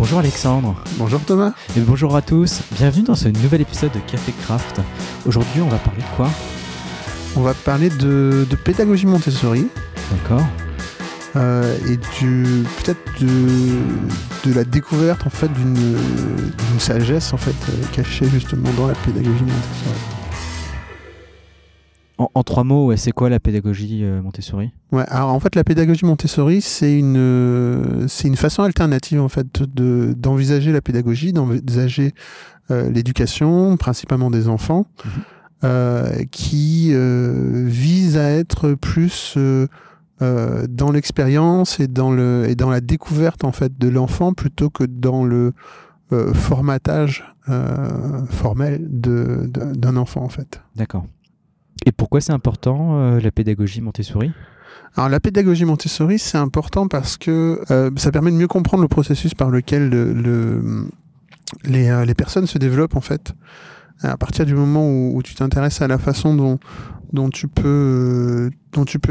Bonjour Alexandre. Bonjour Thomas. Et bonjour à tous. Bienvenue dans ce nouvel épisode de Café Craft. Aujourd'hui, on va parler de quoi? On va parler de, de pédagogie Montessori. D'accord. Euh, et du peut-être de, de la découverte en fait d'une d'une sagesse en fait euh, cachée justement dans la pédagogie Montessori. En, en trois mots, ouais, c'est quoi la pédagogie euh, Montessori? Ouais, alors en fait la pédagogie Montessori c'est une euh, c'est une façon alternative en fait de d'envisager la pédagogie, d'envisager euh, l'éducation, principalement des enfants, Mhm. qui vise à être plus dans l'expérience et dans le et dans la découverte en fait de l'enfant plutôt que dans le formatage formel de- de- d'un enfant en fait. D'accord. Et pourquoi c'est important euh, la pédagogie Montessori? Alors la pédagogie Montessori, c'est important parce que euh, ça permet de mieux comprendre le processus par lequel euh, les personnes se développent en fait. À partir du moment où, tu t'intéresses à la façon dont, tu peux,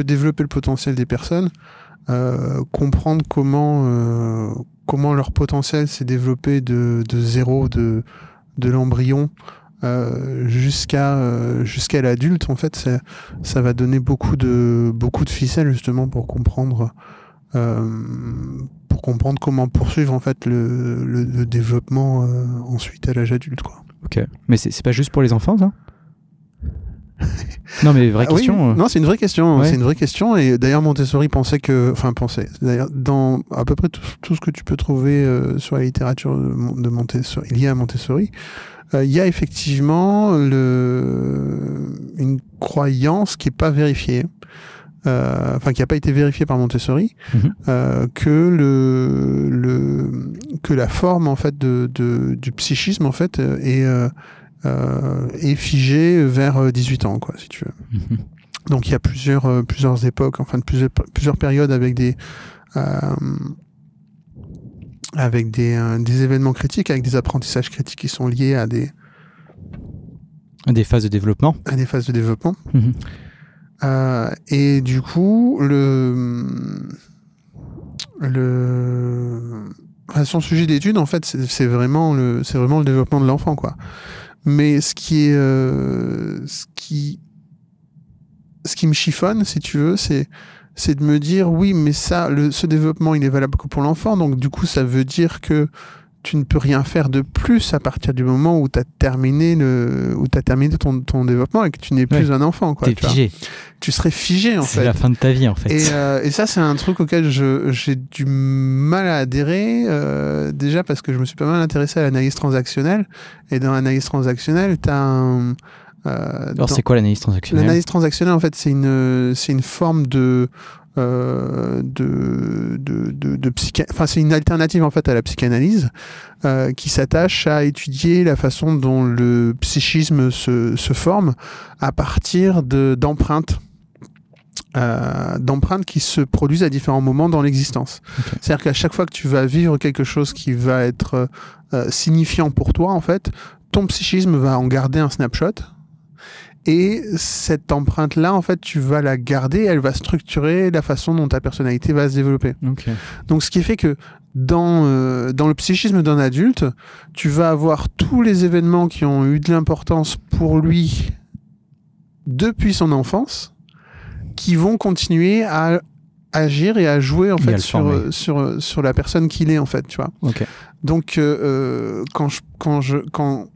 développer le potentiel des personnes, comprendre comment, leur potentiel s'est développé de, zéro, de l'embryon, euh, jusqu'à euh, jusqu'à l'adulte, en fait, ça va donner beaucoup de beaucoup de ficelles justement pour comprendre euh, pour comprendre comment poursuivre en fait le, le, le développement ensuite à l'âge adulte quoi. Ok. Mais c'est pas juste pour les enfants, ça? Non, mais vraie Ah question. non, c'est une vraie question. Ouais. C'est une vraie question. Et d'ailleurs, Montessori pensait que, enfin, pensait. D'ailleurs, dans à peu près tout, tout ce que tu peux trouver euh, sur la littérature de Montessori, liée à Montessori, euh, il y a effectivement le, une croyance qui est pas vérifiée, euh, enfin, qui n'a pas été vérifiée par Montessori, Mhm. euh, que le, le, que la forme en fait de, de du psychisme en fait euh, est euh, est figée vers euh, 18 ans, quoi, si tu veux. Mhm. Donc il y a plusieurs, plusieurs époques, enfin plusieurs, plusieurs périodes avec des, euh, avec des, euh, des événements critiques, avec des apprentissages critiques qui sont liés à des, Des phases de développement. à des phases de développement. Mhm. Euh, et du coup, le, le, enfin, son sujet d'étude, en fait, c'est vraiment le, vraiment le développement de l'enfant, quoi. Mais ce qui est, euh, ce qui, ce qui me chiffonne, si tu veux, c'est, c'est de me dire, oui, mais ça, le, ce développement, il est valable que pour l'enfant, donc du coup, ça veut dire que tu ne peux rien faire de plus à partir du moment où tu as terminé le, où t'as terminé ton, ton développement et que tu n'es plus un enfant, quoi. T'es tu vois figé. tu serais figé en C'est fait. la fin de ta vie, en fait. Et, euh, et ça, c'est un truc auquel je- j'ai du mal à adhérer, euh, déjà parce que je me suis pas mal intéressé à l'analyse transactionnelle. Et dans l'analyse transactionnelle, tu as un. Euh, Alors, c'est quoi l'analyse transactionnelle L'analyse transactionnelle, en fait, c'est une, c'est une forme de. euh, de, de, de, de psycha- enfin c'est une alternative en fait à la psychanalyse euh, qui s'attache à étudier la façon dont le psychisme se, se forme à partir de d'empreintes euh, d'empreintes qui se produisent à différents moments dans l'existence. C'est-à-dire qu'à chaque fois que tu vas vivre quelque chose qui va être euh, signifiant pour toi, en fait, ton psychisme va en garder un snapshot. Et cette empreinte-là, en fait, tu vas la garder, elle va structurer la façon dont ta personnalité va se développer. Donc, ce qui fait que dans, euh, dans le psychisme d'un adulte, tu vas avoir tous les événements qui ont eu de l'importance pour lui depuis son enfance, qui vont continuer à agir et à jouer en fait sur, sur, sur la personne qu'il est en fait, tu vois. Donc euh, euh, quand je quand je quand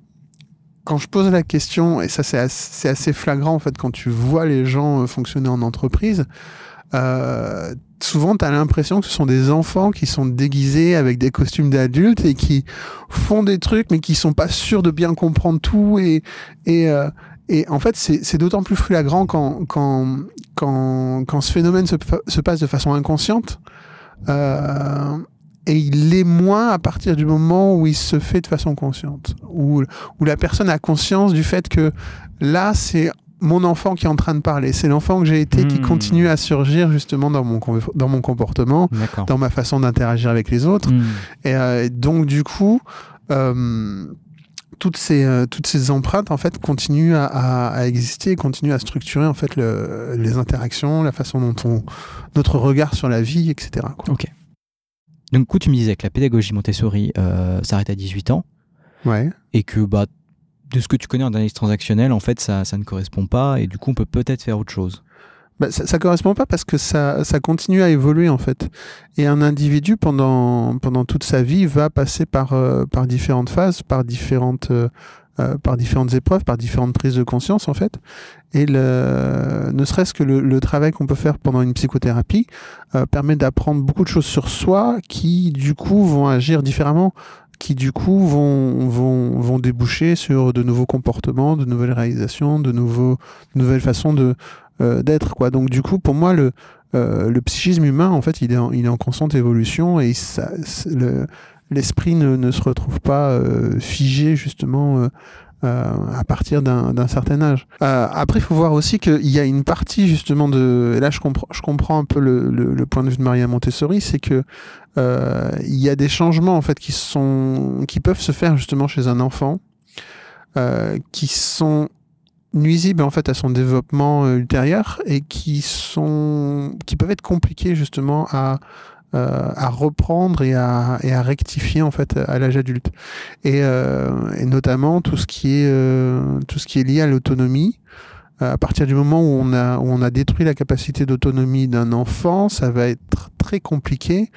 quand je pose la question et ça c'est assez, flagrant en fait quand tu vois les gens euh, fonctionner en entreprise, euh, souvent tu as l'impression que ce sont des enfants qui sont déguisés avec des costumes d'adultes et qui font des trucs mais qui sont pas sûrs de bien comprendre tout et et euh, et en fait, c'est d'autant plus flagrant quand, quand, quand, quand ce phénomène se, se passe de façon inconsciente. Euh, et il l'est moins à partir du moment où il se fait de façon consciente. Où, où la personne a conscience du fait que là, c'est mon enfant qui est en train de parler. C'est l'enfant que j'ai été qui Hmm. continue à surgir justement dans mon, dans mon comportement, dans ma façon d'interagir avec les autres. Hmm. Et euh, donc, du coup, euh, toutes, ces, euh, toutes ces empreintes, en fait, continuent à, à- à exister, continuent à structurer, en fait, le- les interactions, la façon dont on, notre regard sur la vie, etc. quoi. Ok. Donc, du coup, tu me disais que la pédagogie Montessori euh, s'arrête à 18 ans Ouais. et que bah, de ce que tu connais en analyse transactionnelle, en fait, ça, ça ne correspond pas et du coup, on peut peut-être faire autre chose. Bah, ça, ça correspond pas parce que ça, ça continue à évoluer en fait. Et un individu pendant, pendant toute sa vie va passer par, euh, par différentes phases, par différentes, euh, par différentes épreuves, par différentes prises de conscience en fait. Et le, ne serait-ce que le, le travail qu'on peut faire pendant une psychothérapie euh, permet d'apprendre beaucoup de choses sur soi qui du coup vont agir différemment qui du coup vont, vont, vont déboucher sur de nouveaux comportements, de nouvelles réalisations, de, nouveaux, nouvelles façons de, euh, d'être. Quoi. Donc du coup, pour moi, le, euh, le psychisme humain, en fait, il est en, il est en constante évolution et ça, le, l'esprit ne, ne se retrouve pas euh, figé justement euh, à partir d'un, certain âge. Euh, après, il faut voir aussi qu'il y a une partie justement de... Et là, je comprends, je comprends un peu le, le, le point de vue de Maria Montessori, c'est que euh, il y a des changements en fait qui sont qui peuvent se faire justement chez un enfant euh, qui sont nuisibles en fait à son développement euh, ultérieur et qui sont qui peuvent être compliqués justement à euh, à reprendre et à, et à rectifier en fait à l'âge adulte. Et, euh, notamment tout ce qui est euh, tout ce qui est lié à l'autonomie. Euh, à partir du moment où on a où on a détruit la capacité d'autonomie d'un enfant ça va être très compliqué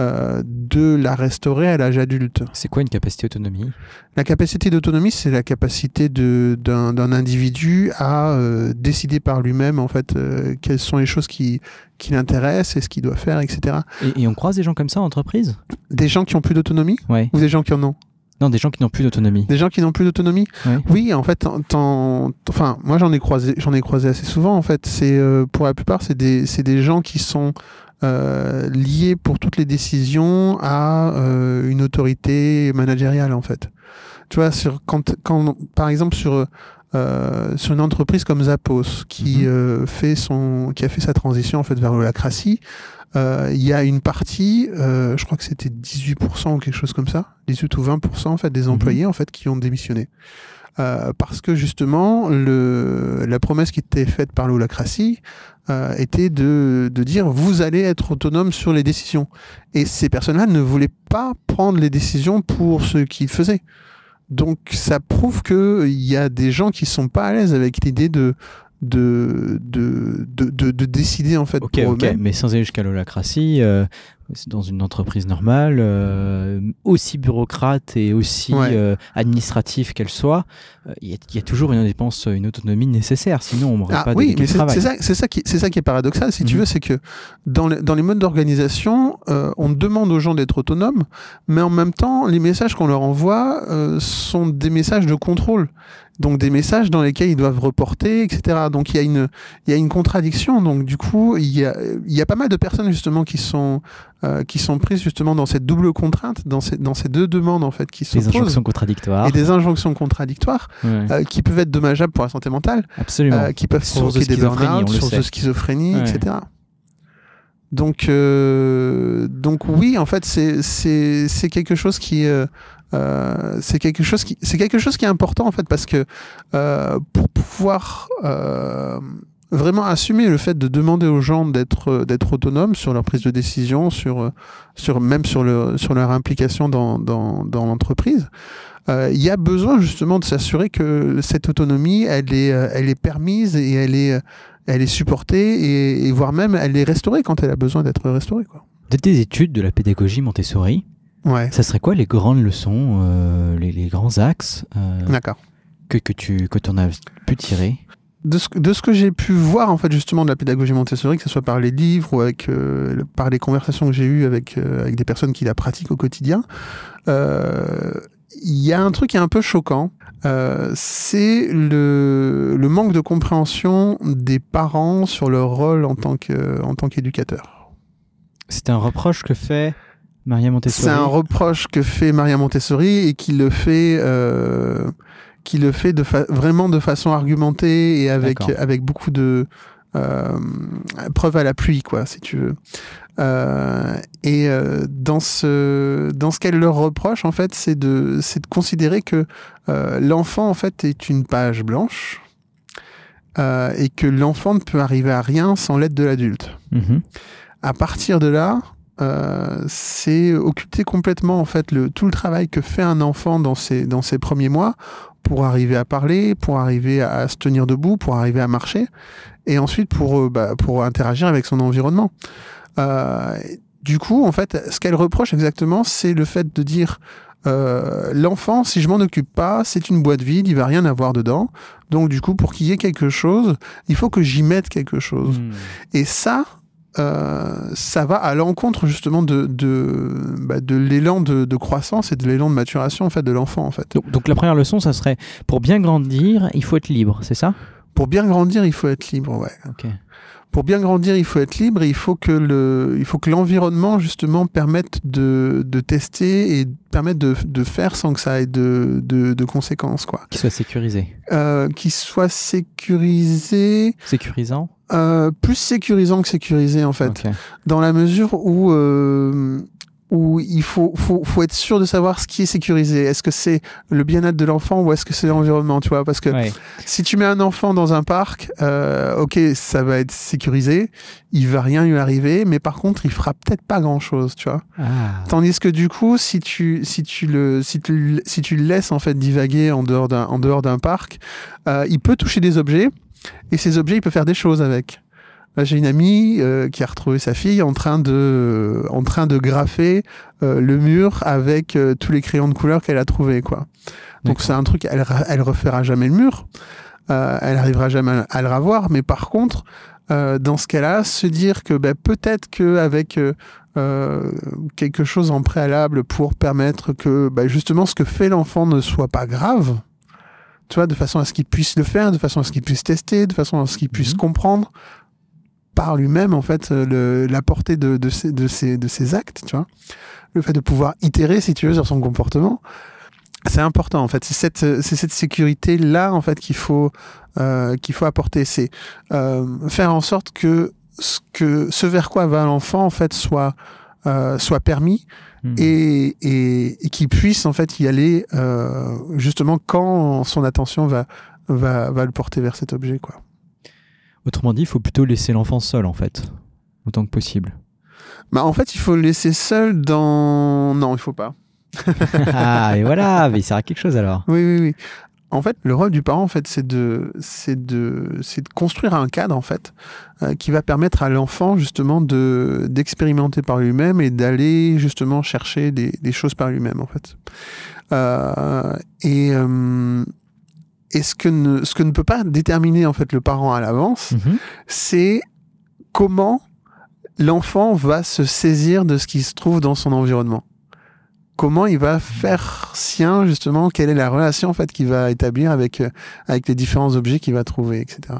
euh, de la restaurer à l'âge adulte C'est quoi une capacité autonomie la capacité d'autonomie, c'est la capacité d'un individu à euh, décider par lui-même en fait euh, quelles sont les choses qui, qui l'intéressent et ce qu'il doit faire, etc. et, et on croise des gens comme ça en entreprise? Des gens qui ont plus d'autonomie? Ouais. ou des gens qui en ont? Non, des gens qui n'ont plus d'autonomie. Des gens qui n'ont plus d'autonomie? Ouais. Oui, en fait, enfin, moi j'en ai croisé, j'en ai croisé assez souvent. En fait, c'est euh, pour la plupart, c'est des, c'est des gens qui sont euh, liés pour toutes les décisions à euh, une autorité managériale, en fait. Tu vois, sur quand, quand par exemple sur euh, sur une entreprise comme Zappos qui Mhm. euh, fait son, qui a fait sa transition en fait vers l'holacratie, euh, il y a une partie, euh, je crois que c'était 18% ou quelque chose comme ça, 18 ou 20% en fait des Mhm. employés en fait qui ont démissionné. Euh, parce que justement, le, la promesse qui était faite par l'holacratie euh, était de, de dire vous allez être autonome sur les décisions. Et ces personnes-là ne voulaient pas prendre les décisions pour ce qu'ils faisaient. Donc ça prouve qu'il y a des gens qui sont pas à l'aise avec l'idée de, de, de, de, de, de décider en fait Ok, pour ok, mais sans aller jusqu'à l'holacratie, euh, dans une entreprise normale, euh, aussi bureaucrate et aussi Ouais. euh, administrative qu'elle soit, euh, il y, a- il y a toujours une dépense, une autonomie nécessaire, sinon on n'aurait Ah pas oui, délégué mais c'est ça, c'est ça qui, c'est ça qui est paradoxal, si tu Mhm. veux, c'est que dans les, dans les modes d'organisation, on demande aux gens d'être autonomes, mais en même temps, les messages qu'on leur envoie sont des messages de contrôle, donc des messages dans lesquels ils doivent reporter, etc. Donc il y a une, il y a une contradiction. Donc du coup, il y a, il y a pas mal de personnes justement qui sont, euh, qui sont prises justement dans cette double contrainte, dans ces, dans ces deux demandes en fait qui Les posent. injonctions contradictoires. Et des injonctions contradictoires Ouais, euh, qui peuvent être dommageables pour la santé mentale absolument. euh, qui peuvent Source de provoquer des burn-out, sources de schizophrénie, Ouais. etc. Donc, euh, donc oui, en fait, c'est quelque chose qui euh, euh, c'est quelque chose qui c'est quelque chose qui est important en fait parce que euh, pour pouvoir euh, vraiment assumer le fait de demander aux gens d'être d'être autonomes sur leur prise de décision, sur sur même sur le sur leur implication dans dans, dans l'entreprise. euh, Il y a besoin justement de s'assurer que cette autonomie, elle est, elle est permise et elle est, elle est supportée et, et voire même elle est restaurée quand elle a besoin d'être restaurée. Quoi. De tes études de la pédagogie Montessori, Ouais, ça serait quoi les grandes leçons, euh, les, les grands axes euh, d'accord. que, que tu que en as pu tirer De ce, que- de ce que j'ai pu voir en fait justement de la pédagogie Montessori, que ce soit par les livres ou avec, euh, le- par les conversations que j'ai eues avec, euh, avec des personnes qui la pratiquent au quotidien, euh, il y a un truc qui est un peu choquant. euh, c'est le, le manque de compréhension des parents sur leur rôle en tant que- en tant qu'éducateur. C'est un reproche que fait Maria Montessori. C'est un reproche que fait Maria Montessori et qui le fait, euh, qui le fait de vraiment de façon argumentée et avec, avec beaucoup de euh, preuves à l'appui, quoi, si tu veux. Euh, et dans ce, dans ce qu'elle leur reproche, en fait, c'est de, c'est de considérer que l'enfant, en fait, est une page blanche et que l'enfant ne peut arriver à rien sans l'aide de l'adulte Mhm. à partir de là, euh, c'est occulter complètement en fait le, tout le travail que fait un enfant dans ses, dans ses premiers mois pour arriver à parler, pour arriver à, se tenir debout, pour arriver à marcher, et ensuite pour, euh, bah, pour interagir avec son environnement. Euh, du coup, en fait, ce qu'elle reproche exactement, c'est le fait de dire euh, l'enfant, si je m'en occupe pas, c'est une boîte vide, il va rien avoir dedans. Donc du coup, pour qu'il y ait quelque chose, il faut que j'y mette quelque chose. Hmm. Et ça, euh, ça va à l'encontre justement de, de, bah, de l'élan de, de croissance et de l'élan de maturation en fait de l'enfant en fait. Donc, donc la première leçon, ça serait pour bien grandir, il faut être libre, c'est ça? Pour bien grandir, il faut être libre, ouais. Pour bien grandir, il faut être libre et il faut que le, il faut que l'environnement justement permette de, de tester et permette de, de faire sans que ça ait de, de, de conséquences quoi. Qu'il soit sécurisé. Euh, qui soit sécurisé, Sécurisant? euh, plus sécurisant que sécurisé en fait. Dans la mesure où euh, où il faut, faut faut être sûr de savoir ce qui est sécurisé. Est-ce que c'est le bien-être de l'enfant ou est-ce que c'est l'environnement, tu vois? Parce que Ouais. si tu mets un enfant dans un parc, euh, ok, ça va être sécurisé, il va rien lui arriver, mais par contre, il fera peut-être pas grand-chose, tu vois? Ah. Tandis que du coup, si tu si tu le si tu si tu le laisses en fait divaguer en dehors d'un en dehors d'un parc, euh, il peut toucher des objets et ces objets, il peut faire des choses avec. Là, J'ai une amie euh, qui a retrouvé sa fille en train de en train de graffer euh, le mur avec euh, tous les crayons de couleur qu'elle a trouvés quoi. Donc c'est un truc elle elle refera jamais le mur. Euh, elle arrivera jamais à le revoir, mais par contre, euh, dans ce cas-là, se dire que ben, peut-être qu'avec euh, euh, quelque chose en préalable pour permettre que ben, justement ce que fait l'enfant ne soit pas grave, tu vois, de façon à ce qu'il puisse le faire, de façon à ce qu'il puisse tester, de façon à ce qu'il puisse Mhm. comprendre par lui-même en fait euh, le- la portée de, de, ses, de, ses, de ses actes, tu vois. Le fait de pouvoir itérer, si tu veux, sur son comportement, c'est important en fait. C'est cette, c'est cette sécurité là en fait qu'il faut euh, qu'il faut apporter. C'est euh, faire en sorte que ce que ce vers quoi va l'enfant en fait soit euh, soit permis Hmm. et, et, et qu'il puisse en fait y aller euh, justement quand son attention va, va, va le porter vers cet objet quoi. Autrement dit, il faut plutôt laisser l'enfant seul, en fait, autant que possible. Bah en fait il faut le laisser seul dans non il faut pas. ah, et voilà, mais il sert à quelque chose alors. Oui oui oui. En fait le rôle du parent en fait c'est de c'est de c'est de construire un cadre en fait euh, qui va permettre à l'enfant justement de d'expérimenter par lui-même et d'aller justement chercher des, des choses par lui-même en fait. Euh, et euh, et ce que ne ce que ne peut pas déterminer en fait le parent à l'avance, Mhm. c'est comment l'enfant va se saisir de ce qui se trouve dans son environnement. Comment il va faire sien justement quelle est la relation en fait qu'il va établir avec euh, avec les différents objets qu'il va trouver, etc.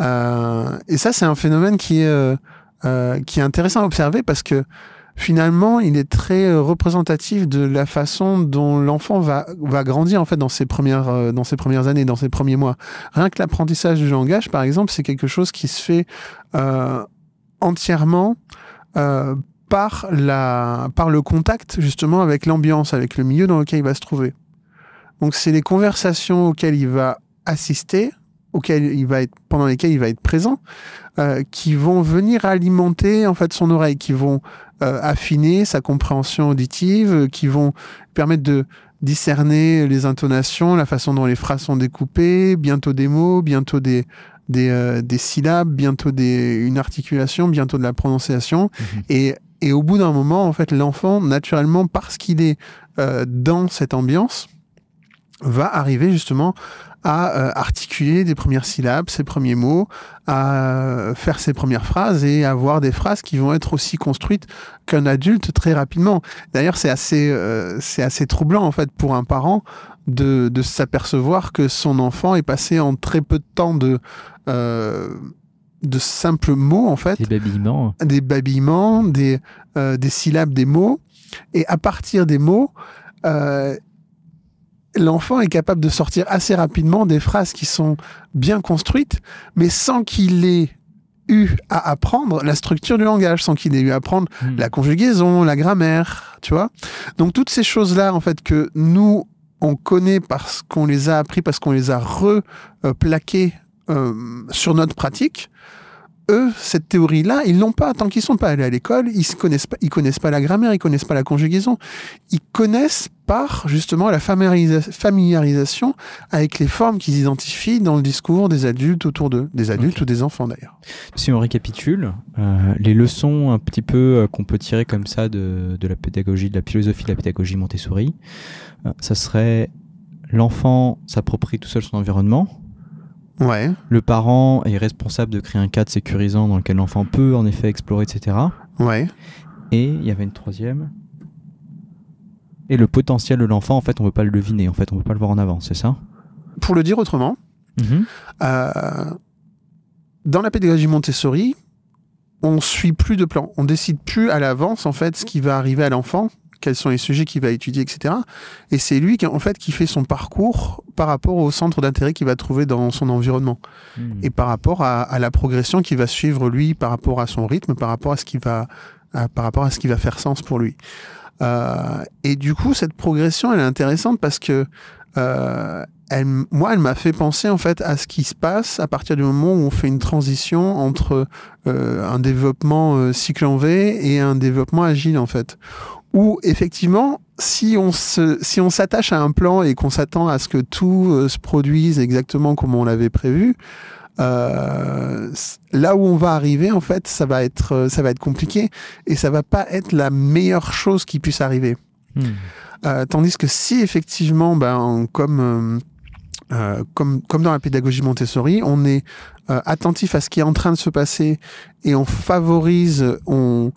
Euh, et ça c'est un phénomène qui est euh, euh, qui est intéressant à observer parce que finalement il est très euh, représentatif de la façon dont l'enfant va va grandir en fait dans ses premières euh, dans ses premières années, dans ses premiers mois. Rien que l'apprentissage du langage, par exemple, c'est quelque chose qui se fait euh, entièrement par, la, par le contact justement avec l'ambiance, avec le milieu dans lequel il va se trouver. Donc c'est les conversations auxquelles il va assister, auxquelles il va être, pendant lesquelles il va être présent, qui vont venir alimenter en fait son oreille, qui vont euh, affiner sa compréhension auditive, euh, qui vont permettre de discerner les intonations, la façon dont les phrases sont découpées, bientôt des mots, bientôt des, des, euh, des syllabes, bientôt des, une articulation, bientôt de la prononciation. Mhm. Et, et au bout d'un moment, en fait, l'enfant, naturellement, parce qu'il est dans cette ambiance, va arriver justement à euh, articuler des premières syllabes, ses premiers mots, à euh, faire ses premières phrases et avoir des phrases qui vont être aussi construites qu'un adulte très rapidement. D'ailleurs, c'est assez, euh, c'est assez troublant en fait pour un parent de, de s'apercevoir que son enfant est passé en très peu de temps de euh, de simples mots en fait, Des babillements. des babillements, des euh, des syllabes, des mots, et à partir des mots, euh, l'enfant est capable de sortir assez rapidement des phrases qui sont bien construites, mais sans qu'il ait eu à apprendre la structure du langage, sans qu'il ait eu à apprendre Hmm. la conjugaison, la grammaire, tu vois. Donc toutes ces choses-là, en fait, que nous, on connaît parce qu'on les a appris, parce qu'on les a replaquées euh, sur notre pratique, eux, cette théorie-là, ils l'ont pas. Tant qu'ils sont pas allés à l'école, ils ne connaissent pas, ils connaissent pas la grammaire, ils connaissent pas la conjugaison. Ils connaissent par justement la familiarisation avec les formes qu'ils identifient dans le discours des adultes autour d'eux, des adultes ou des enfants d'ailleurs. Si on récapitule, euh, les leçons un petit peu euh, qu'on peut tirer comme ça de, de, la pédagogie, de la philosophie de la pédagogie Montessori, euh, ça serait l'enfant s'approprie tout seul son environnement, Ouais. Le parent est responsable de créer un cadre sécurisant dans lequel l'enfant peut en effet explorer, etc. Ouais. Et il y avait une troisième. Et le potentiel de l'enfant, en fait, on ne peut pas le deviner, en fait, on ne peut pas le voir en avance, c'est ça? Pour le dire autrement, Mhm. euh, dans la pédagogie Montessori, on suit plus de plan. On décide plus à l'avance, en fait, ce qui va arriver à l'enfant, quels sont les sujets qu'il va étudier, etc. Et c'est lui qui, en fait, qui fait son parcours par rapport au centre d'intérêt qu'il va trouver dans son environnement Mhm. et par rapport à, à la progression qu'il va suivre lui, par rapport à son rythme, par rapport à ce qui va, à- par rapport à ce qui va faire sens pour lui. Euh, et du coup, cette progression, elle est intéressante parce que euh, elle, moi, elle m'a fait penser en fait à ce qui se passe à partir du moment où on fait une transition entre euh, un développement euh, cycle en V et un développement agile en fait. Où effectivement, si on se, si on s'attache à un plan et qu'on s'attend à ce que tout euh, se produise exactement comme on l'avait prévu, euh, là où on va arriver, en fait, ça va être, euh, ça va être compliqué et ça va pas être la meilleure chose qui puisse arriver. Mhm. Euh, tandis que si effectivement, ben, comme, euh, euh, comme, comme dans la pédagogie Montessori, on est euh, attentif à ce qui est en train de se passer et on favorise, on,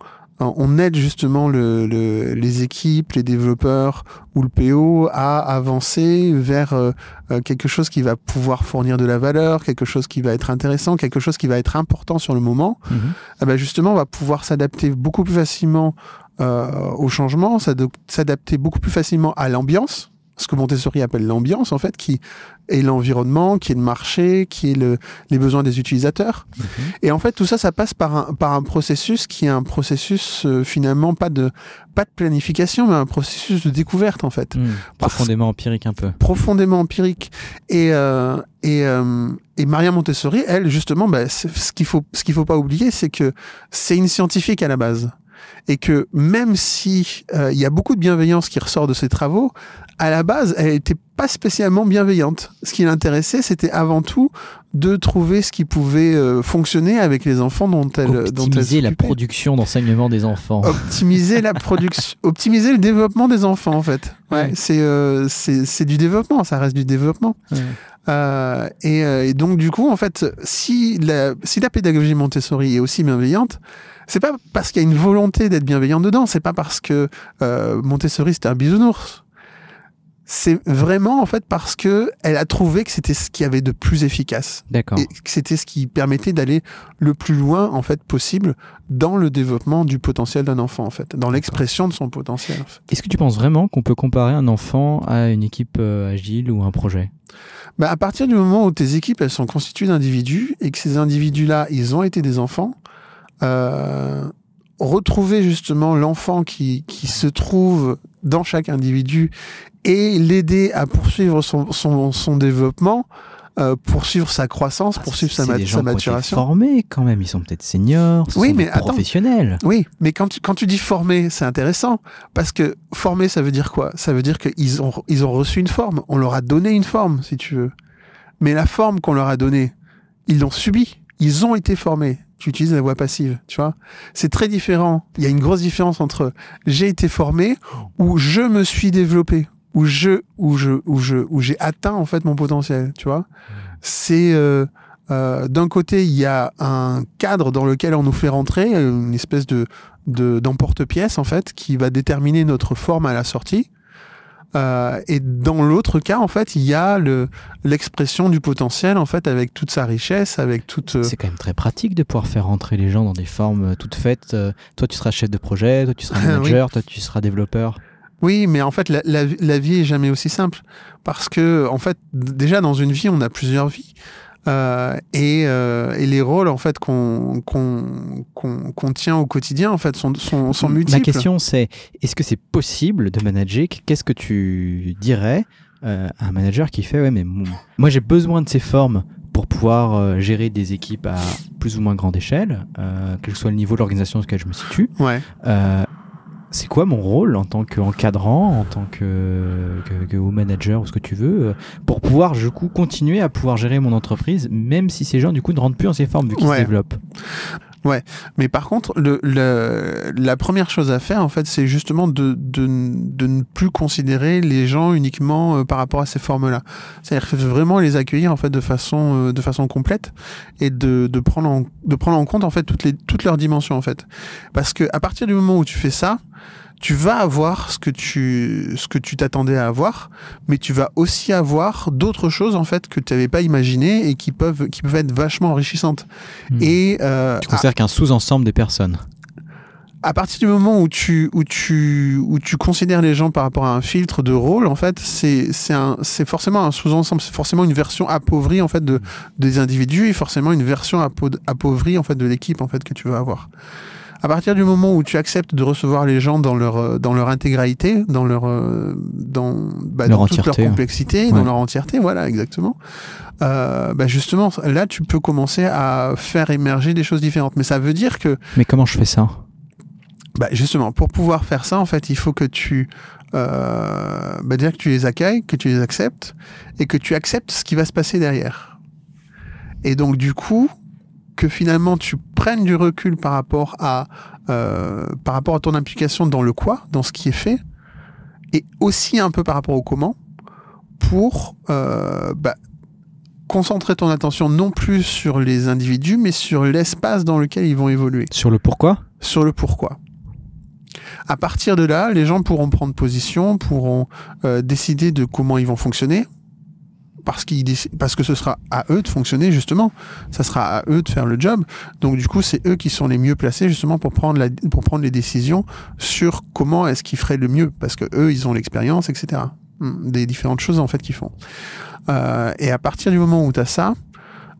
on aide justement le, le- les équipes, les développeurs ou le PO à avancer vers euh, euh, quelque chose qui va pouvoir fournir de la valeur, quelque chose qui va être intéressant, quelque chose qui va être important sur le moment. Ben justement, on va pouvoir s'adapter beaucoup plus facilement euh, au changement, s'adapter beaucoup plus facilement à l'ambiance, ce que Montessori appelle l'ambiance en fait, qui est l'environnement, qui est le marché, qui est le, les besoins des utilisateurs. Mhm. Et en fait, tout ça, ça passe par un, par un processus qui est un processus euh, finalement pas de, pas de planification, mais un processus de découverte en fait. Parce- Profondément empirique un peu. profondément empirique. Et, euh, et, euh, et Maria Montessori, elle, justement, bah, ce qu'il faut, ce qu'il faut pas oublier, c'est que c'est une scientifique à la base. Et que même si euh, il y a beaucoup de bienveillance qui ressort de ses travaux, à la base, elle n'était pas spécialement bienveillante. Ce qui l'intéressait, c'était avant tout de trouver ce qui pouvait euh, fonctionner avec les enfants dont elle, dont elle Optimiser la production d'enseignement des enfants. optimiser la production, optimiser le développement des enfants en fait. Ouais, Ouais. c'est euh, c'est c'est du développement, ça reste du développement. Ouais. Euh, et, euh, et donc du coup en fait, si la si la pédagogie Montessori est aussi bienveillante, c'est pas parce qu'il y a une volonté d'être bienveillant dedans, c'est pas parce que euh, Montessori c'était un bisounours. C'est vraiment en fait parce que elle a trouvé que c'était ce qu'il y avait de plus efficace D'accord. et que c'était ce qui permettait d'aller le plus loin en fait possible dans le développement du potentiel d'un enfant en fait, dans l'expression de son potentiel. En fait. Est-ce que tu penses vraiment qu'on peut comparer un enfant à une équipe euh, agile ou un projet? Bah, à partir du moment où tes équipes elles sont constituées d'individus et que ces individus-là ils ont été des enfants, euh, retrouver justement l'enfant qui, qui se trouve dans chaque individu et l'aider à poursuivre son, son, son développement, euh, poursuivre sa croissance, poursuivre sa, Ah, des sa gens qui ont été maturation. formés quand même, ils sont peut-être seniors, Oui, sont mais attends. professionnels. Oui, mais quand tu, quand tu dis former, c'est intéressant. Parce que former, ça veut dire quoi? Ça veut dire qu'ils ont, ils ont reçu une forme. On leur a donné une forme, si tu veux. Mais la forme qu'on leur a donnée, ils l'ont subie. Ils ont été formés. Tu utilises la voix passive, tu vois. C'est très différent. Il y a une grosse différence entre j'ai été formé ou je me suis développé ou je ou je ou je ou j'ai atteint en fait mon potentiel, tu vois. C'est euh, euh, d'un côté, il y a un cadre dans lequel on nous fait rentrer, une espèce de de- d'emporte-pièce en fait, qui va déterminer notre forme à la sortie. Euh, et dans l'autre cas, en fait, il y a le l'expression du potentiel en fait avec toute sa richesse, avec toute. euh, C'est quand même très pratique de pouvoir faire rentrer les gens dans des formes euh, toutes faites. Euh, toi, tu seras chef de projet, toi, tu seras Oui. manager, toi, tu seras développeur. Oui, mais en fait, la, la, la vie est jamais aussi simple parce que en fait, déjà dans une vie, on a plusieurs vies. Euh, et, euh, et les rôles en fait qu'on qu'on qu'on tient au quotidien en fait sont sont, sont multiples. Ma question, c'est est-ce que c'est possible de manager? Qu'est-ce que tu dirais euh, à un manager qui fait ouais, mais moi j'ai besoin de ces formes pour pouvoir gérer des équipes à plus ou moins grande échelle, quel que soit le niveau de l'organisation dans lequel je me situe. Ouais. C'est quoi mon rôle en tant qu'encadrant, en tant que, que, que manager ou ce que tu veux, euh, pour pouvoir du coup continuer à pouvoir gérer mon entreprise, même si ces gens du coup ne rentrent plus en ces formes vu qu'ils Ouais. se développent? Mais par contre, le, le- la première chose à faire, en fait, c'est justement de, de, de ne plus considérer les gens uniquement euh, par rapport à ces formes-là. C'est-à-dire vraiment les accueillir en fait de façon, euh, de façon complète et de, de, prendre en, de prendre en compte en fait toutes, les, toutes leurs dimensions en fait. Parce que à partir du moment où tu fais ça, tu vas avoir ce que tu ce que tu t'attendais à avoir, mais tu vas aussi avoir d'autres choses en fait que tu n'avais pas imaginé et qui peuvent qui peuvent être vachement enrichissantes. Hmm. Et euh, Tu considères qu'un sous-ensemble des personnes. à partir du moment où tu, où tu, où tu considères les gens par rapport à un filtre de rôle, en fait, c'est, c'est un, c'est forcément un sous-ensemble, c'est forcément une version appauvrie, en fait, de, des individus et forcément une version appauvrie, en fait, de l'équipe, en fait, que tu vas avoir. À partir du moment où tu acceptes de recevoir les gens dans leur, euh, dans leur intégralité, dans leur, euh, dans, bah, Leur dans toute leur hein. complexité, Ouais. dans leur entièreté, voilà, exactement. Euh, bah justement, là, tu peux commencer à faire émerger des choses différentes. Mais ça veut dire que Mais comment je fais ça? Bah justement, pour pouvoir faire ça, en fait, il faut que tu euh, bah dire que tu les accueilles, que tu les acceptes et que tu acceptes ce qui va se passer derrière. Et donc du coup, que finalement tu prennes du recul par rapport à euh, par rapport à ton implication dans le quoi, dans ce qui est fait, et aussi un peu par rapport au comment, pour euh, bah, concentrer ton attention non plus sur les individus, mais sur l'espace dans lequel ils vont évoluer. Sur le pourquoi? Sur le pourquoi. À partir de là, les gens pourront prendre position, pourront euh, décider de comment ils vont fonctionner, parce, qu'ils parce que ce sera à eux de fonctionner justement, ça sera à eux de faire le job. Donc du coup, c'est eux qui sont les mieux placés justement pour prendre, la, pour prendre les décisions sur comment est-ce qu'ils feraient le mieux, parce que eux, ils ont l'expérience, etc. Hmm, Des différentes choses en fait qu'ils font. Euh, et à partir du moment où tu as ça,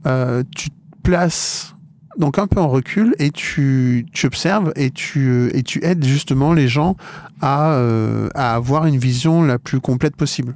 euh, tu te places donc un peu en recul et tu, observes et tu, et tu aides justement les gens à, euh, à avoir une vision la plus complète possible.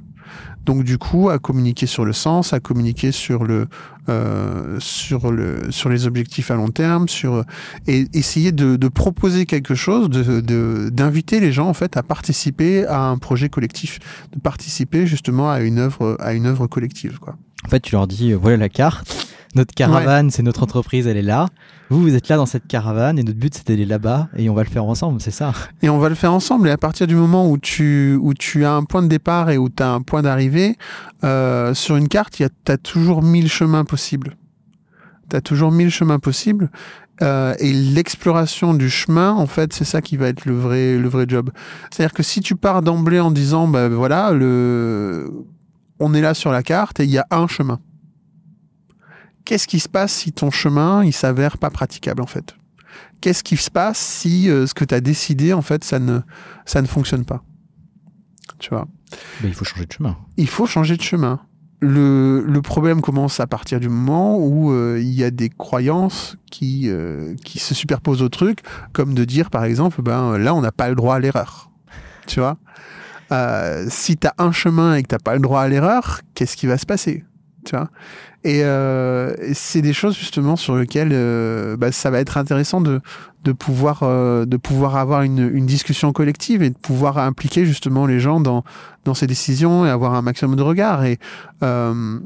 Donc du coup, à communiquer sur le sens, à communiquer sur le, euh, sur le, sur les objectifs à long terme, sur et essayer de, proposer quelque chose, de, d'inviter les gens en fait à participer à un projet collectif, de participer justement à une œuvre, à une œuvre collective quoi. En fait, tu leur dis, voilà la carte. Notre caravane, c'est notre entreprise, elle est là. Vous, vous êtes là dans cette caravane et notre but, c'est d'aller là-bas et on va le faire ensemble, c'est ça. Et on va le faire ensemble. Et à partir du moment où tu, où tu as un point de départ et où tu as un point d'arrivée, euh, sur une carte, tu as toujours mille chemins possibles. Tu as toujours mille chemins possibles. Euh, et l'exploration du chemin, en fait, c'est ça qui va être le vrai, le vrai job. C'est-à-dire que si tu pars d'emblée en disant, bah voilà, le... on est là sur la carte et il y a un chemin. Qu'est-ce qui se passe si ton chemin, il s'avère pas praticable, en fait? Qu'est-ce qui se passe si euh, ce que tu as décidé, en fait, ça ne, ça ne fonctionne pas? Tu vois? Il faut changer de chemin. Il faut changer de chemin. Le, le problème commence à partir du moment où euh, il y a des croyances qui, euh, qui se superposent au truc, comme de dire, par exemple, ben, là, on n'a pas le droit à l'erreur. Tu vois? Euh, Si tu as un chemin et que tu n'as pas le droit à l'erreur, qu'est-ce qui va se passer? Tu vois? Et, euh, c'est des choses justement sur lesquelles euh, bah, ça va être intéressant de, de, pouvoir, euh, de pouvoir avoir une, une discussion collective et de pouvoir impliquer justement les gens dans, dans ces décisions et avoir un maximum de regard. Et euh,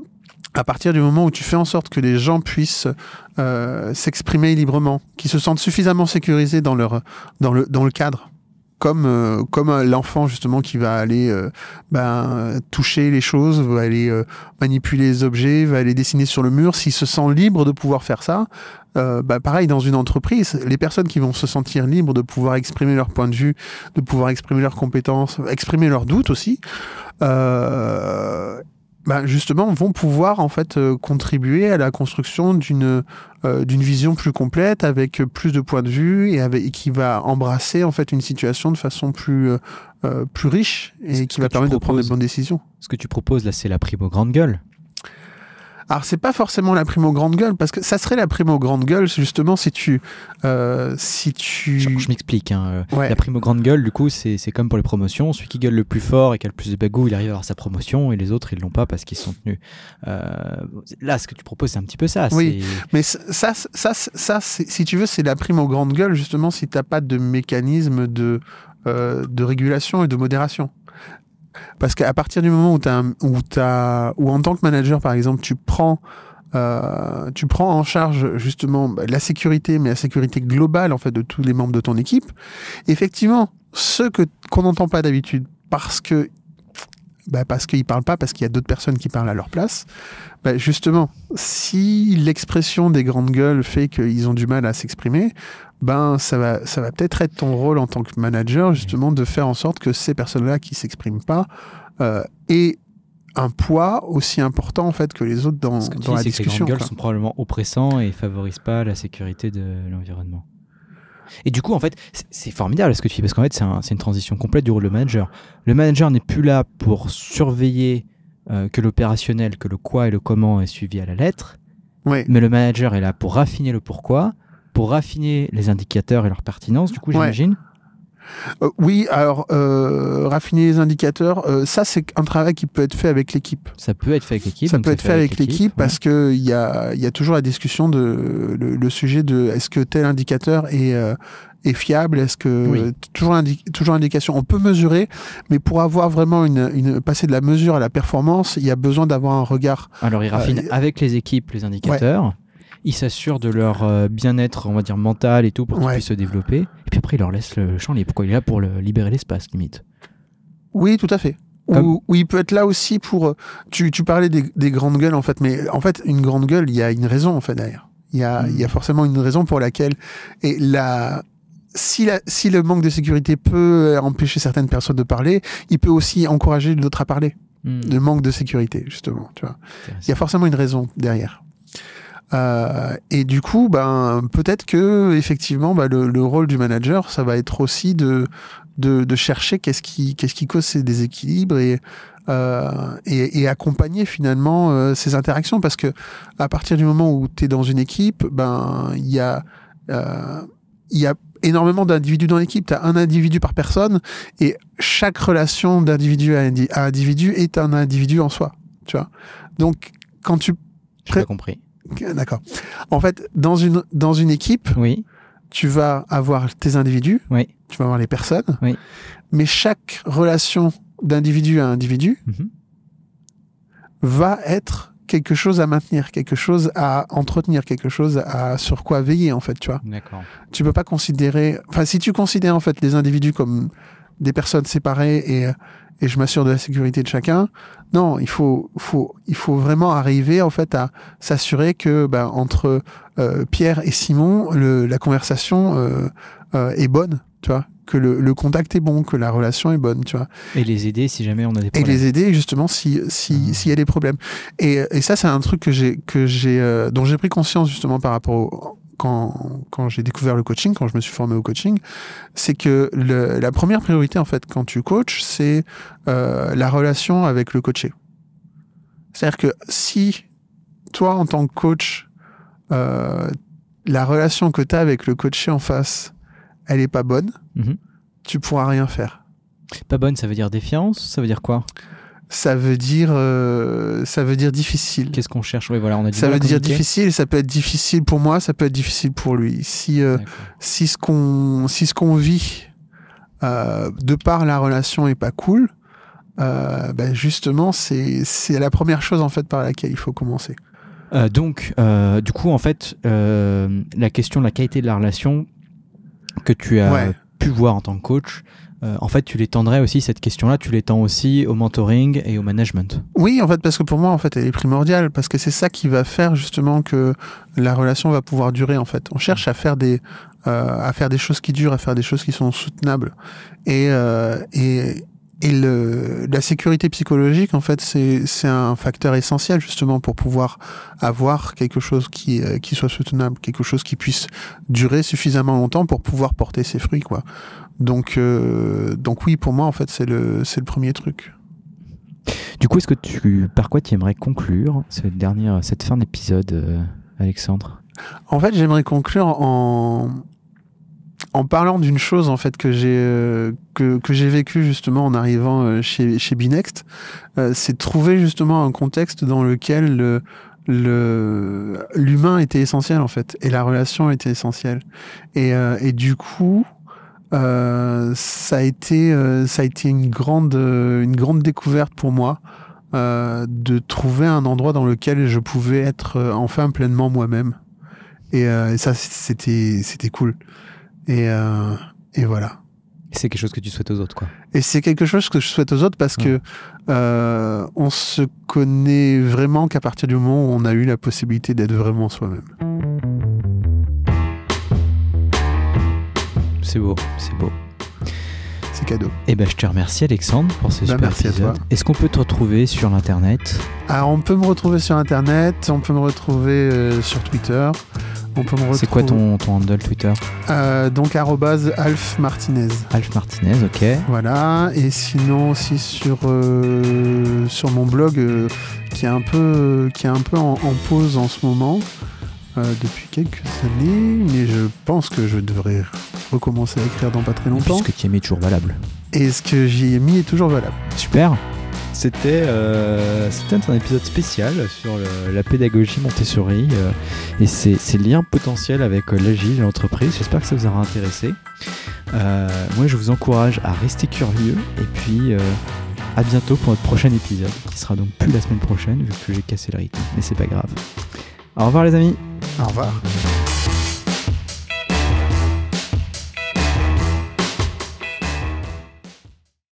à partir du moment où tu fais en sorte que les gens puissent euh, s'exprimer librement, qu'ils se sentent suffisamment sécurisés dans, leur, dans, le, dans le cadre, comme, euh, comme euh, l'enfant justement qui va aller euh, ben, toucher les choses, va aller euh, manipuler les objets, va aller dessiner sur le mur, s'il se sent libre de pouvoir faire ça, euh, bah, pareil dans une entreprise, les personnes qui vont se sentir libres de pouvoir exprimer leur point de vue, de pouvoir exprimer leurs compétences, exprimer leurs doutes aussi, euh, bah, justement vont pouvoir en fait euh, contribuer à la construction d'une euh, d'une vision plus complète avec plus de points de vue et, avec, et qui va embrasser en fait une situation de façon plus euh, plus riche et qui va permettre de prendre les proposes. bonnes décisions. Ce que tu proposes là, c'est la prime aux grandes gueules. Alors c'est pas forcément la prime aux grandes gueules parce que ça serait la prime aux grandes gueules justement si tu euh, si tu. Je, je m'explique. hein. Ouais. La prime aux grandes gueules, du coup, c'est comme pour les promotions. Celui qui gueule le plus fort et qui a le plus de bagou, il arrive à avoir sa promotion et les autres, ils l'ont pas parce qu'ils sont tenus. Euh, là, ce que tu proposes, c'est un petit peu ça. Oui. Mais ça, ça, ça, si tu veux, c'est la prime aux grandes gueules justement si t'as pas de mécanisme de euh, de régulation et de modération. Parce qu'à partir du moment où t'as un- où en tant que manager par exemple, tu prends euh, tu prends en charge justement bah, la sécurité, mais la sécurité globale en fait de tous les membres de ton équipe. Effectivement, ceux que qu'on n'entend pas d'habitude parce que bah, parce qu'ils parlent pas, parce qu'il y a d'autres personnes qui parlent à leur place. Bah, justement, si l'expression des grandes gueules fait qu'ils ont du mal à s'exprimer, ben ça va, ça va peut-être être ton rôle en tant que manager justement de faire en sorte que ces personnes-là qui s'expriment pas euh, aient un poids aussi important en fait que les autres dans, dans dis, la que les discussion. grandes gueules sont probablement oppressants et favorisent pas la sécurité de l'environnement. Et du coup, en fait, c'est- formidable ce que tu dis, parce qu'en fait, c'est un- c'est une transition complète du rôle de manager. Le manager n'est plus là pour surveiller euh, que l'opérationnel, que le quoi et le comment est suivi à la lettre, Ouais. mais le manager est là pour raffiner le pourquoi, pour raffiner les indicateurs et leur pertinence, du coup, Ouais. Euh, oui, alors euh, raffiner les indicateurs, euh, ça c'est un travail qui peut être fait avec l'équipe. Ça peut être fait avec l'équipe. Ça peut être fait avec l'équipe ouais. parce que il y a, y a toujours la discussion de le, le sujet de est-ce que tel indicateur est, est fiable, est-ce que Oui. toujours indi- toujours indication. On peut mesurer, mais pour avoir vraiment une, une passer de la mesure à la performance, il y a besoin d'avoir un regard. Alors, il raffine Euh, avec les équipes les indicateurs. Il s'assure de leur euh, bien-être, on va dire, mental et tout, pour qu'ils Ouais. puissent se développer. Et puis après, il leur laisse le champ libre. Pourquoi il est là pour le- libérer l'espace, limite? Oui, tout à fait. Ou, ou il peut être là aussi pour. euh, Tu, tu parlais des, des grandes gueules en fait, mais en fait une grande gueule, il y a une raison en fait derrière. Il y a, Mm. il y a forcément une raison pour laquelle et la si, la, si le manque de sécurité peut empêcher certaines personnes de parler, il peut aussi encourager d'autres à parler. Hmm, Le manque de sécurité, justement. Tu vois. Il y a forcément une raison derrière. Euh, et du coup, ben, peut-être que effectivement, ben, le, le rôle du manager, ça va être aussi de, de, de chercher qu'est-ce qui, qu'est-ce qui cause ces déséquilibres et, euh, et, et accompagner finalement euh, ces interactions. Parce que à partir du moment où tu es dans une équipe, ben, il y a, euh, il y a énormément d'individus dans l'équipe. Tu as un individu par personne et chaque relation d'individu à, indi- à individu est un individu en soi. Tu vois. Donc, quand tu J'ai pas compris. D'accord. En fait, dans une, dans une équipe, Oui, tu vas avoir tes individus, oui. tu vas avoir les personnes, Oui. mais chaque relation d'individu à individu Mhm. va être quelque chose à maintenir, quelque chose à entretenir, quelque chose à sur quoi veiller en fait, tu vois. D'accord. Tu peux pas considérer, enfin si tu considères en fait les individus comme des personnes séparées et et je m'assure de la sécurité de chacun. Non, il faut, faut, il faut vraiment arriver en fait à s'assurer que ben, entre euh, Pierre et Simon, le, la conversation euh, euh, est bonne, tu vois, que le, le contact est bon, que la relation est bonne, tu vois, Et les aider si jamais on a des et problèmes. les aider justement si si Ah. s'il y a des problèmes. Et, et ça c'est un truc que j'ai que j'ai dont j'ai pris conscience justement par rapport au quand, quand j'ai découvert le coaching, quand je me suis formé au coaching, c'est que le- la première priorité, en fait, quand tu coaches, c'est euh, la relation avec le coaché. C'est-à-dire que si toi, en tant que coach, euh, la relation que tu as avec le coaché en face, elle est pas bonne, Mhm. tu pourras rien faire. Pas bonne, ça veut dire défiance Ça veut dire quoi? Ça veut dire, euh, ça veut dire difficile. Qu'est-ce qu'on cherche? Oui, voilà, on a Ça veut dire difficile, ça peut être difficile pour moi, ça peut être difficile pour lui. Si, euh, si ce qu'on si ce qu'on vit euh, de par la relation est pas cool, ben justement c'est c'est la première chose en fait par laquelle il faut commencer. Donc, du coup, en fait, la question de la qualité de la relation que tu as Ouais. pu voir en tant que coach, euh, en fait, tu l'étendrais aussi, cette question-là, tu l'étends aussi au mentoring et au management. Oui, en fait, parce que pour moi, en fait, elle est primordiale, parce que c'est ça qui va faire justement que la relation va pouvoir durer. En fait, on cherche à faire des euh, à faire des choses qui durent, à faire des choses qui sont soutenables, et euh, et et le, la sécurité psychologique, en fait, c'est un facteur essentiel justement pour pouvoir avoir quelque chose qui euh, qui soit soutenable, quelque chose qui puisse durer suffisamment longtemps pour pouvoir porter ses fruits, quoi. Donc euh, donc oui, pour moi, en fait, c'est le c'est le premier truc. Du coup, est-ce que tu, par quoi tu aimerais conclure cette dernière, cette fin d'épisode, euh, Alexandre? En fait, j'aimerais conclure en en parlant d'une chose en fait que j'ai euh, que, que j'ai vécu justement en arrivant euh, chez chez Binext, c'est trouver justement un contexte dans lequel le l'humain était essentiel en fait et la relation était essentielle. Et, et du coup ça a été ça a été une grande une grande découverte pour moi de trouver un endroit dans lequel je pouvais être enfin pleinement moi-même et, et ça c'était c'était cool et, euh, et voilà. C'est quelque chose que tu souhaites aux autres, quoi. Et c'est quelque chose que je souhaite aux autres parce que euh, on se connaît vraiment qu'à partir du moment où on a eu la possibilité d'être vraiment soi-même. C'est beau, c'est beau. C'est cadeau. Eh ben, je te remercie Alexandre pour ce Bah, super merci épisode. Est-ce qu'on peut te retrouver sur l'internet Alors, on peut me retrouver sur Internet, on peut me retrouver euh, sur Twitter. On peut me retrouver. C'est quoi ton, ton handle Twitter? Euh, Donc, arrobase Alf Martinez. Alf Martinez, ok. Voilà, et sinon aussi sur, euh, sur mon blog qui est un peu, qui est un peu en, en pause en ce moment euh, depuis quelques années, mais je pense que je devrais recommencer à écrire dans pas très longtemps. Puisque tu es toujours valable. Et ce que j'y ai mis est toujours valable. Super. C'était euh, c'était un épisode spécial sur le- la pédagogie Montessori euh, et ses, ses liens potentiels avec euh, l'agile et l'entreprise. J'espère que ça vous aura intéressé. Euh, moi, je vous encourage à rester curieux et puis euh, à bientôt pour notre prochain épisode qui sera donc plus la semaine prochaine vu que j'ai cassé le rythme. Mais c'est pas grave. Au revoir les amis. Au revoir.